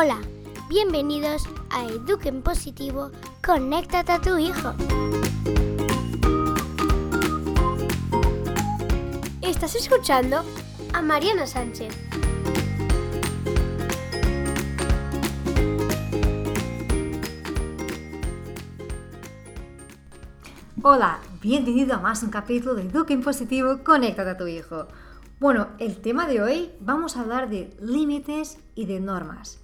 Hola, bienvenidos a Eduquen Positivo, conéctate a tu hijo. Estás escuchando a Mariana Sánchez. Hola, bienvenido a más un capítulo de Eduquen Positivo, conéctate a tu hijo. Bueno, el tema de hoy vamos a hablar de límites y de normas.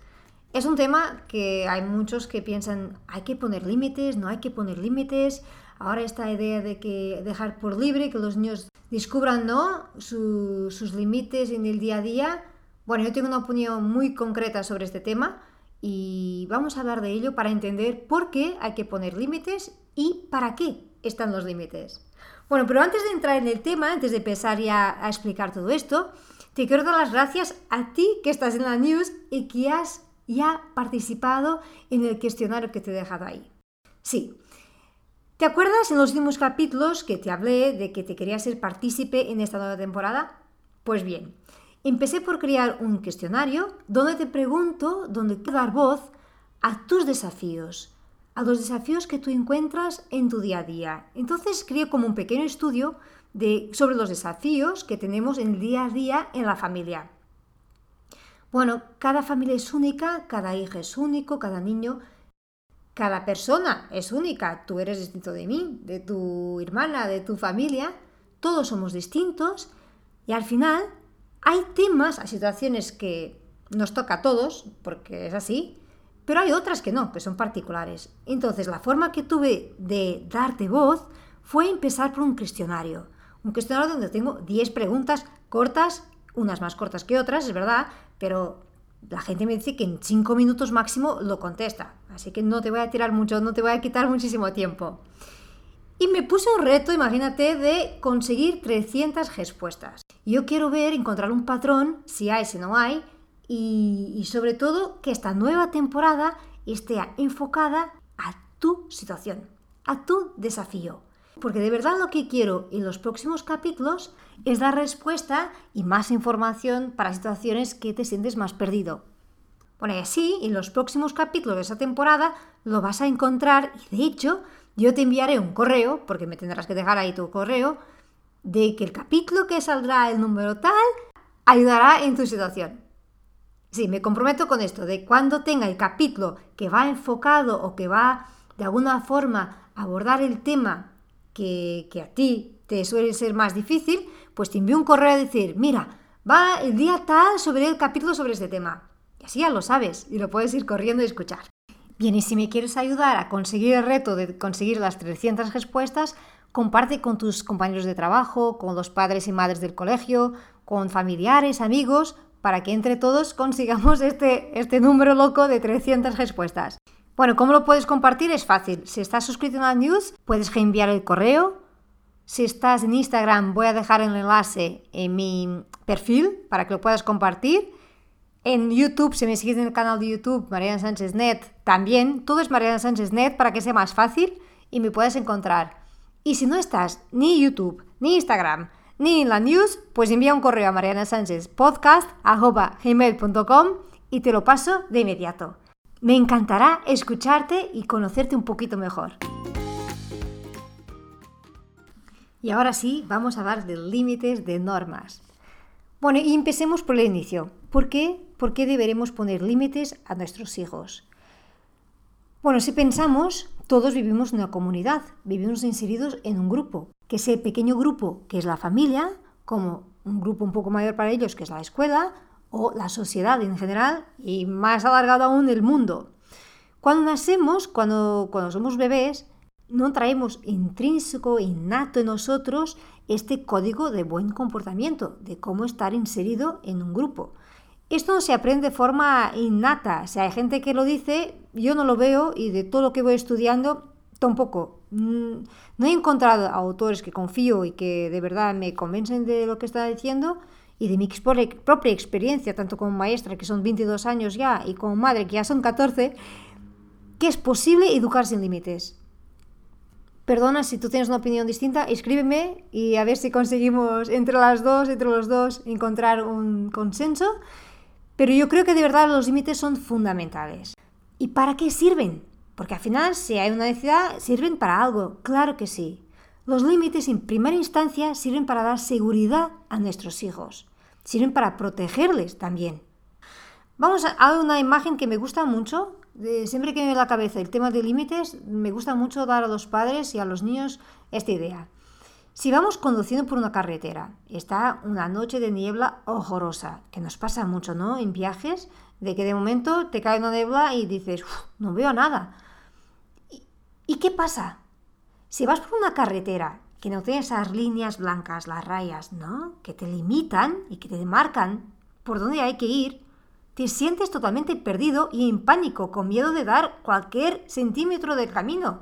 Es un tema que hay muchos que piensan, hay que poner límites, no hay que poner límites. Ahora esta idea de que dejar por libre, que los niños descubran ¿no? sus límites en el día a día. Bueno, yo tengo una opinión muy concreta sobre este tema y vamos a hablar de ello para entender por qué hay que poner límites y para qué están los límites. Bueno, pero antes de entrar en el tema, antes de empezar ya a explicar todo esto, te quiero dar las gracias a ti que estás en la news y que has ya participado en el cuestionario que te he dejado ahí. Sí. ¿Te acuerdas en los últimos capítulos que te hablé de que te quería ser partícipe en esta nueva temporada? Pues bien, empecé por crear un cuestionario donde te pregunto, donde quiero dar voz a tus desafíos, a los desafíos que tú encuentras en tu día a día. Entonces creé como un pequeño estudio de, sobre los desafíos que tenemos en el día a día en la familia. Bueno, cada familia es única, cada hija es único, cada niño, cada persona es única. Tú eres distinto de mí, de tu hermana, de tu familia. Todos somos distintos y al final hay temas, hay situaciones que nos toca a todos, porque es así, pero hay otras que no, que son particulares. Entonces, la forma que tuve de darte voz fue empezar por un cuestionario. Un cuestionario donde tengo 10 preguntas cortas, unas más cortas que otras, es verdad, pero la gente me dice que en 5 minutos máximo lo contesta. Así que no te voy a tirar mucho, no te voy a quitar muchísimo tiempo. Y me puse un reto, imagínate, de conseguir 300 respuestas. Yo quiero ver, encontrar un patrón, si hay, si no hay, y, sobre todo que esta nueva temporada esté enfocada a tu situación, a tu desafío. Porque de verdad lo que quiero en los próximos capítulos es dar respuesta y más información para situaciones que te sientes más perdido. Bueno, y así en los próximos capítulos de esa temporada lo vas a encontrar y de hecho yo te enviaré un correo, porque me tendrás que dejar ahí tu correo, de que el capítulo que saldrá el número tal ayudará en tu situación. Sí, me comprometo con esto, de cuando tenga el capítulo que va enfocado o que va de alguna forma a abordar el tema que, a ti te suele ser más difícil, pues te envío un correo a decir, mira, va el día tal sobre el capítulo sobre este tema. Y así ya lo sabes y lo puedes ir corriendo y escuchar. Bien, y si me quieres ayudar a conseguir el reto de conseguir las 300 respuestas, comparte con tus compañeros de trabajo, con los padres y madres del colegio, con familiares, amigos, para que entre todos consigamos este, este número loco de 300 respuestas. Bueno, ¿cómo lo puedes compartir? Es fácil. Si estás suscrito a la news, puedes reenviar el correo. Si estás en Instagram, voy a dejar el enlace en mi perfil para que lo puedas compartir. En YouTube, si me sigues en el canal de YouTube, Mariana Sánchez Net, también. Todo es Mariana Sánchez Net para que sea más fácil y me puedas encontrar. Y si no estás ni YouTube, ni Instagram, ni en la news, pues envía un correo a Mariana Sánchez podcast.gmail.com y te lo paso de inmediato. Me encantará escucharte y conocerte un poquito mejor. Y ahora sí, vamos a hablar de límites, de normas. Bueno, y empecemos por el inicio. ¿Por qué? ¿Por qué deberemos poner límites a nuestros hijos? Bueno, si pensamos, todos vivimos en una comunidad, vivimos inseridos en un grupo que ese pequeño grupo que es la familia, como un grupo un poco mayor para ellos que es la escuela, o la sociedad en general, y más alargado aún el mundo. Cuando nacemos, cuando, cuando somos bebés, no traemos intrínseco, innato en nosotros este código de buen comportamiento, de cómo estar inserido en un grupo. Esto no se aprende de forma innata. Si hay gente que lo dice, yo no lo veo y de todo lo que voy estudiando, tampoco. Mm, no he encontrado autores que confío y que de verdad me convencen de lo que está diciendo y de mi propia experiencia, tanto como maestra, que son 22 años ya, y como madre, que ya son 14, que es posible educar sin límites. Perdona si tú tienes una opinión distinta, escríbeme y a ver si conseguimos entre las dos, entre los dos, encontrar un consenso. Pero yo creo que de verdad los límites son fundamentales. ¿Y para qué sirven? Porque al final, si hay una necesidad, sirven para algo. Claro que sí. Los límites en primera instancia sirven para dar seguridad a nuestros hijos. Sirven para protegerles también. Vamos a una imagen que me gusta mucho. siempre que me viene a la cabeza el tema de límites, me gusta mucho dar a los padres y a los niños esta idea. Si vamos conduciendo por una carretera, está una noche de niebla horrorosa, que nos pasa mucho, ¿no? En viajes, de que de momento te cae una niebla y dices, no veo nada. ¿Y, qué pasa? Si vas por una carretera que no tiene esas líneas blancas, las rayas, ¿no? Que te limitan y que te marcan por dónde hay que ir, te sientes totalmente perdido y en pánico, con miedo de dar cualquier centímetro del camino.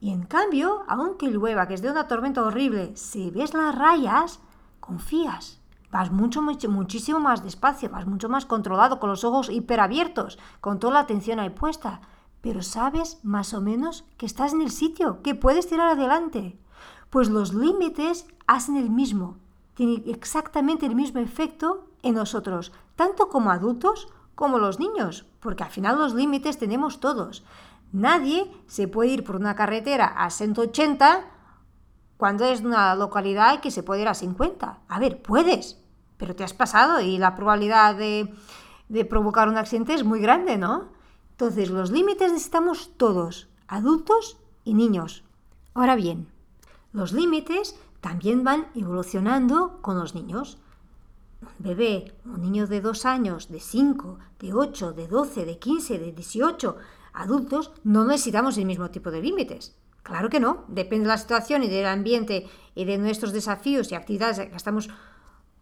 Y en cambio, aunque llueva, que es de una tormenta horrible, si ves las rayas, confías. Vas mucho, mucho, muchísimo más despacio, vas mucho más controlado, con los ojos hiperabiertos, con toda la atención ahí puesta. Pero sabes más o menos que estás en el sitio, que puedes tirar adelante. Pues los límites hacen el mismo, tienen exactamente el mismo efecto en nosotros, tanto como adultos como los niños, porque al final los límites tenemos todos. Nadie se puede ir por una carretera a 180 cuando es una localidad que se puede ir a 50. A ver, puedes, pero te has pasado y la probabilidad de, de provocar un accidente es muy grande, ¿no? Entonces, los límites necesitamos todos, adultos y niños. Ahora bien, los límites también van evolucionando con los niños. Un bebé, un niño de 2 años, de 5, de 8, de 12, de 15, de 18, adultos no necesitamos el mismo tipo de límites. Claro que no, depende de la situación y del ambiente y de nuestros desafíos y actividades a que estamos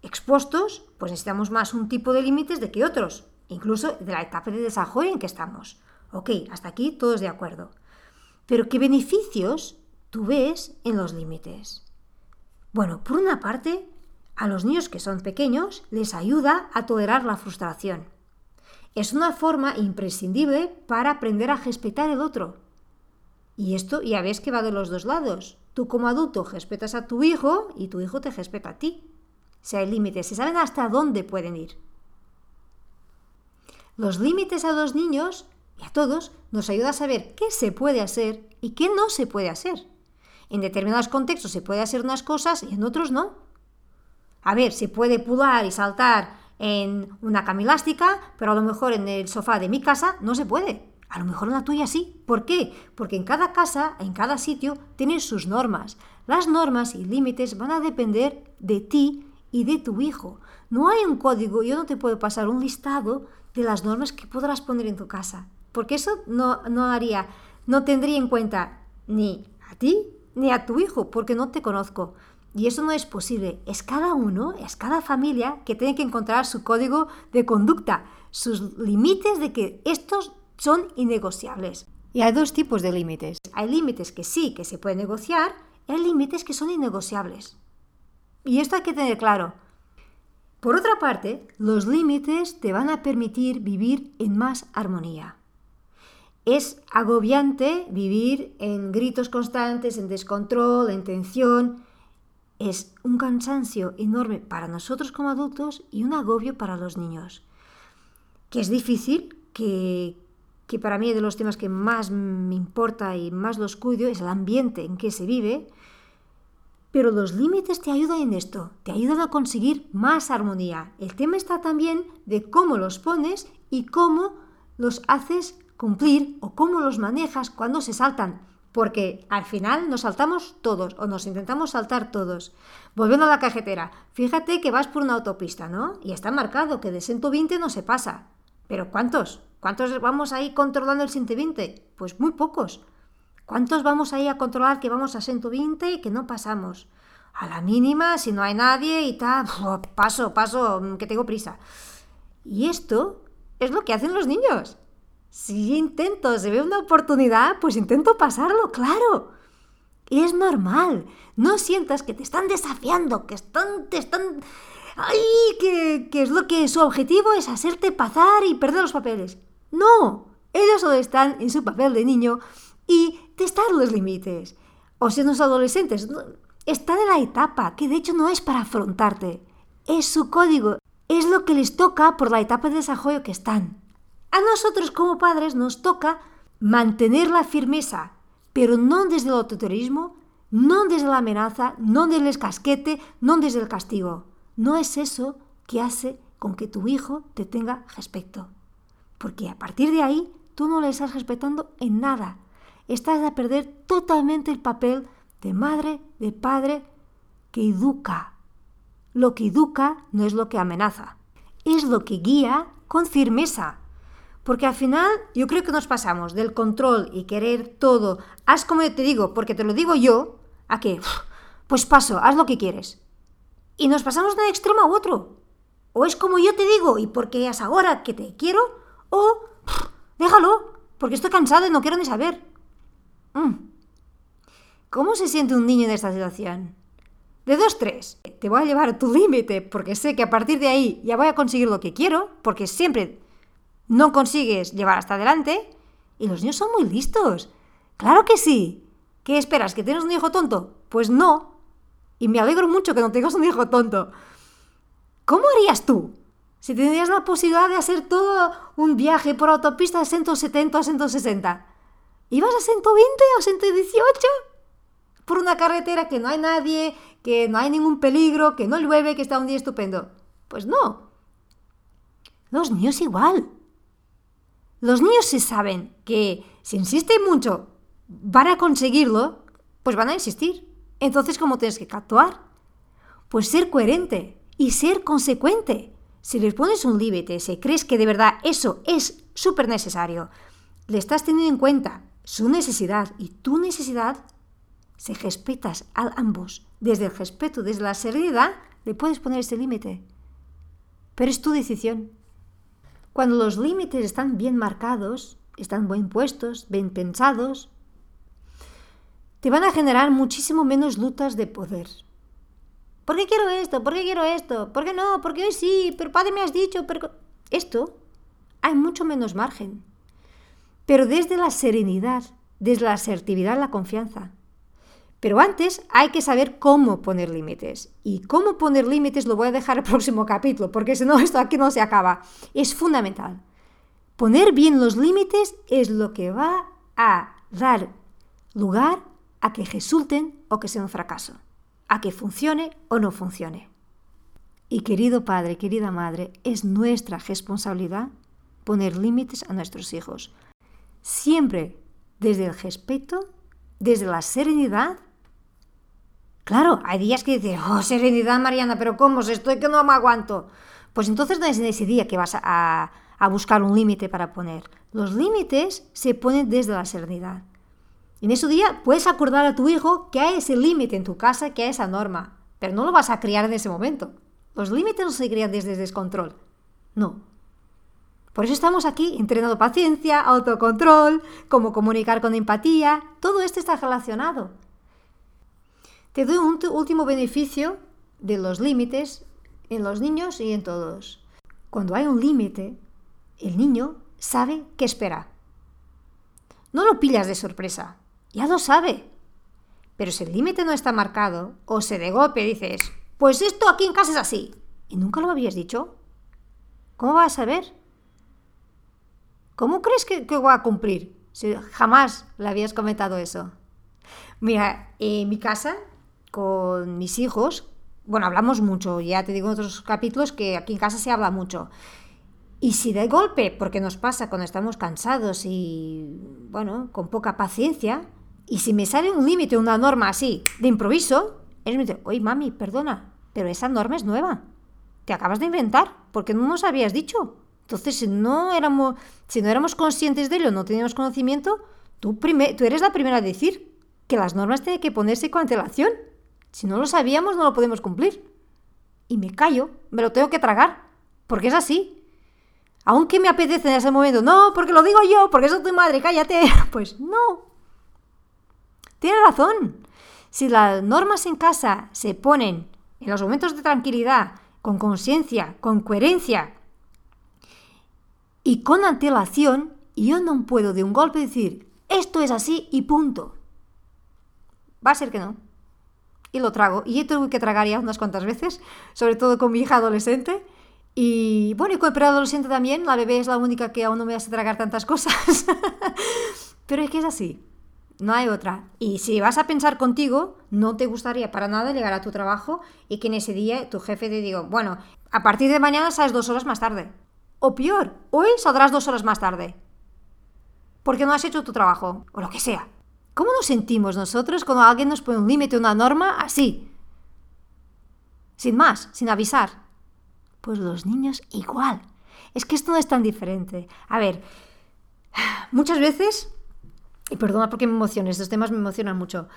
expuestos, pues necesitamos más un tipo de límites de que otros, incluso de la etapa de desarrollo en que estamos. Ok, hasta aquí todos de acuerdo. Pero ¿qué beneficios tú ves en los límites? Bueno, por una parte, a los niños que son pequeños les ayuda a tolerar la frustración. Es una forma imprescindible para aprender a respetar el otro. Y esto ya ves que va de los dos lados. Tú como adulto respetas a tu hijo y tu hijo te respeta a ti. Si hay límites, se saben hasta dónde pueden ir. Los límites a los niños y a todos nos ayuda a saber qué se puede hacer y qué no se puede hacer. En determinados contextos se puede hacer unas cosas y en otros no. A ver, se puede pular y saltar en una cama elástica, pero a lo mejor en el sofá de mi casa no se puede. A lo mejor en la tuya sí. ¿Por qué? Porque en cada casa, en cada sitio, tienen sus normas. Las normas y límites van a depender de ti y de tu hijo. No hay un código, yo no te puedo pasar un listado de las normas que podrás poner en tu casa. Porque eso no, no haría, no tendría en cuenta ni a ti ni a tu hijo, porque no te conozco. Y eso no es posible. Es cada uno, es cada familia que tiene que encontrar su código de conducta, sus límites de que estos son innegociables. Y hay dos tipos de límites. Hay límites que sí, que se pueden negociar, y hay límites que son innegociables. Y esto hay que tener claro. Por otra parte, los límites te van a permitir vivir en más armonía. Es agobiante vivir en gritos constantes, en descontrol, en tensión, es un cansancio enorme para nosotros como adultos y un agobio para los niños. Que es difícil, que, que para mí de los temas que más me importa y más los cuido, es el ambiente en que se vive, pero los límites te ayudan en esto, te ayudan a conseguir más armonía. El tema está también de cómo los pones y cómo los haces cumplir o cómo los manejas cuando se saltan porque al final nos saltamos todos o nos intentamos saltar todos. Volviendo a la cajetera, fíjate que vas por una autopista, ¿no? Y está marcado que de 120 no se pasa. Pero ¿cuántos? ¿Cuántos vamos ahí controlando el 120? Pues muy pocos. ¿Cuántos vamos ahí a controlar que vamos a 120 y que no pasamos? A la mínima, si no hay nadie y tal, paso, paso, que tengo prisa. Y esto es lo que hacen los niños. Si intento, se ve una oportunidad, pues intento pasarlo, claro. Y es normal. No sientas que te están desafiando, que están, te están... ¡Ay! Que, que es lo que su objetivo es hacerte pasar y perder los papeles. No, ellos solo están en su papel de niño y testar los límites. O si los adolescentes, está de la etapa, que de hecho no es para afrontarte. Es su código es lo que les toca por la etapa de desarrollo que están. A nosotros como padres nos toca mantener la firmeza, pero no desde el autoritarismo, no desde la amenaza, no desde el casquete, no desde el castigo. No es eso que hace con que tu hijo te tenga respeto. Porque a partir de ahí tú no le estás respetando en nada. Estás a perder totalmente el papel de madre, de padre, que educa. Lo que educa no es lo que amenaza, es lo que guía con firmeza. Porque al final yo creo que nos pasamos del control y querer todo, haz como yo te digo, porque te lo digo yo, a que, pues paso, haz lo que quieres. Y nos pasamos de un extremo a otro. O es como yo te digo y porque es ahora que te quiero, o déjalo, porque estoy cansado y no quiero ni saber. Mm. ¿Cómo se siente un niño en esta situación? De dos, tres. Te voy a llevar a tu límite porque sé que a partir de ahí ya voy a conseguir lo que quiero, porque siempre no consigues llevar hasta adelante. Y los niños son muy listos. Claro que sí. ¿Qué esperas? ¿Que tienes un hijo tonto? Pues no. Y me alegro mucho que no tengas un hijo tonto. ¿Cómo harías tú si tendrías la posibilidad de hacer todo un viaje por autopista de 170 a 160? ¿Ibas a 120 o 118? Por una carretera que no hay nadie, que no hay ningún peligro, que no llueve, que está un día estupendo. Pues no. Los niños igual. Los niños se saben que si insisten mucho van a conseguirlo, pues van a insistir. Entonces, ¿cómo tienes que actuar? Pues ser coherente y ser consecuente. Si les pones un límite, si crees que de verdad eso es súper necesario, le estás teniendo en cuenta su necesidad y tu necesidad, si respetas a ambos desde el respeto, desde la serenidad, le puedes poner ese límite. Pero es tu decisión. Cuando los límites están bien marcados, están bien puestos, bien pensados, te van a generar muchísimo menos lutas de poder. ¿Por qué quiero esto? ¿Por qué quiero esto? ¿Por qué no? ¿Por qué hoy sí? Pero padre me has dicho, pero... Esto hay mucho menos margen. Pero desde la serenidad, desde la asertividad, la confianza. Pero antes hay que saber cómo poner límites. Y cómo poner límites lo voy a dejar el próximo capítulo, porque si no, esto aquí no se acaba. Es fundamental. Poner bien los límites es lo que va a dar lugar a que resulten o que sea un fracaso, a que funcione o no funcione. Y querido padre, querida madre, es nuestra responsabilidad poner límites a nuestros hijos. Siempre desde el respeto, desde la serenidad. Claro, hay días que dices, oh, serenidad, Mariana, pero ¿cómo? Estoy que no me aguanto. Pues entonces no es en ese día que vas a, a buscar un límite para poner. Los límites se ponen desde la serenidad. En ese día puedes acordar a tu hijo que hay ese límite en tu casa, que hay esa norma, pero no lo vas a criar en ese momento. Los límites no se crían desde el descontrol. No. Por eso estamos aquí entrenando paciencia, autocontrol, cómo comunicar con empatía. Todo esto está relacionado. Te doy un último beneficio de los límites en los niños y en todos. Cuando hay un límite, el niño sabe qué espera. No lo pillas de sorpresa ya lo sabe. Pero si el límite no está marcado, o se de golpe dices, pues esto aquí en casa es así, y nunca lo habías dicho, ¿cómo vas a saber? ¿Cómo crees que, que va a cumplir si jamás le habías comentado eso? Mira, en mi casa, con mis hijos, bueno, hablamos mucho, ya te digo en otros capítulos que aquí en casa se habla mucho. Y si de golpe, porque nos pasa cuando estamos cansados y, bueno, con poca paciencia, y si me sale un límite, una norma así, de improviso, él me dice, oye, mami, perdona, pero esa norma es nueva. Te acabas de inventar, porque no nos habías dicho. Entonces, si no éramos, si no éramos conscientes de ello, no teníamos conocimiento, tú, tú eres la primera a decir que las normas tienen que ponerse con antelación. Si no lo sabíamos, no lo podemos cumplir. Y me callo, me lo tengo que tragar, porque es así. Aunque me apetece en ese momento, no, porque lo digo yo, porque soy tu madre, cállate. Pues no, tiene razón. Si las normas en casa se ponen en los momentos de tranquilidad, con conciencia, con coherencia y con antelación, yo no puedo de un golpe decir, esto es así y punto. Va a ser que no. Y lo trago. Y he tenido que tragar ya unas cuantas veces, sobre todo con mi hija adolescente. Y bueno, y con el preadolescente también, la bebé es la única que aún no me hace tragar tantas cosas. Pero es que es así, no hay otra. Y si vas a pensar contigo, no te gustaría para nada llegar a tu trabajo y que en ese día tu jefe te diga, bueno, a partir de mañana sales dos horas más tarde. O peor, hoy saldrás dos horas más tarde. Porque no has hecho tu trabajo, o lo que sea. ¿Cómo nos sentimos nosotros cuando alguien nos pone un límite, una norma así? Sin más, sin avisar. Pues los niños igual. Es que esto no es tan diferente. A ver, muchas veces, y perdona porque me emociono, estos temas me emocionan mucho,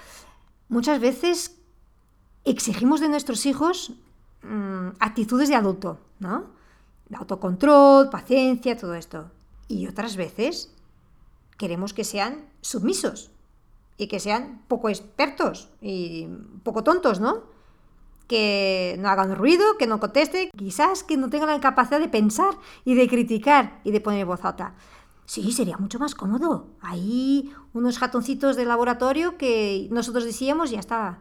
muchas veces exigimos de nuestros hijos mmm, actitudes de adulto, ¿no? De autocontrol, paciencia, todo esto. Y otras veces queremos que sean submisos y que sean poco expertos y poco tontos, ¿no? que no hagan ruido, que no conteste, quizás que no tengan la capacidad de pensar y de criticar y de poner voz alta. Sí, sería mucho más cómodo. Ahí unos jatoncitos de laboratorio que nosotros decíamos y ya está.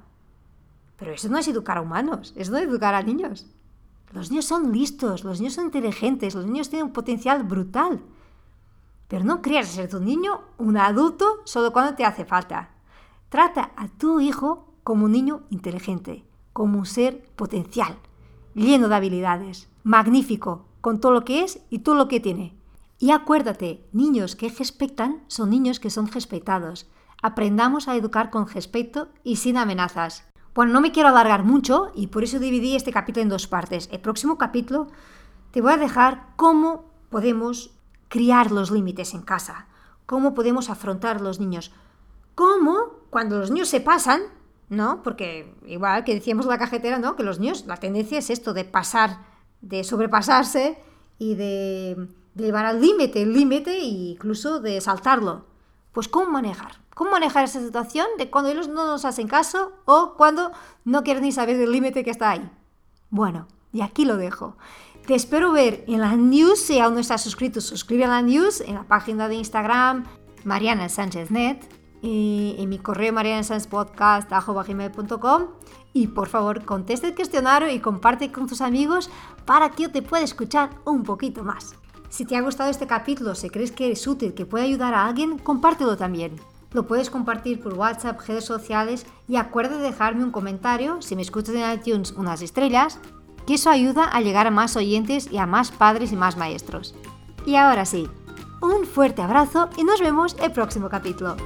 Pero eso no es educar a humanos, es no educar a niños. Los niños son listos, los niños son inteligentes, los niños tienen un potencial brutal. Pero no creas ser tu niño un adulto solo cuando te hace falta. Trata a tu hijo como un niño inteligente como un ser potencial, lleno de habilidades, magnífico, con todo lo que es y todo lo que tiene. Y acuérdate, niños que respetan son niños que son respetados. Aprendamos a educar con respeto y sin amenazas. Bueno, no me quiero alargar mucho y por eso dividí este capítulo en dos partes. El próximo capítulo te voy a dejar cómo podemos criar los límites en casa, cómo podemos afrontar los niños, cómo cuando los niños se pasan, ¿no? Porque igual que decíamos la cajetera, ¿no? Que los niños, la tendencia es esto de pasar, de sobrepasarse y de, llevar al límite, el límite e incluso de saltarlo. Pues ¿cómo manejar? ¿Cómo manejar esa situación de cuando ellos no nos hacen caso o cuando no quieren ni saber del límite que está ahí? Bueno, y aquí lo dejo. Te espero ver en la news, si aún no estás suscrito, suscríbete a la news, en la página de Instagram, Mariana Sánchez Net, y en mi correo marianasanspodcast.com y por favor conteste el cuestionario y comparte con tus amigos para que yo te pueda escuchar un poquito más. Si te ha gustado este capítulo, si crees que es útil, que puede ayudar a alguien, compártelo también. Lo puedes compartir por WhatsApp, redes sociales y acuerda de dejarme un comentario, si me escuchas en iTunes, unas estrellas, que eso ayuda a llegar a más oyentes y a más padres y más maestros. Y ahora sí, un fuerte abrazo y nos vemos el próximo capítulo.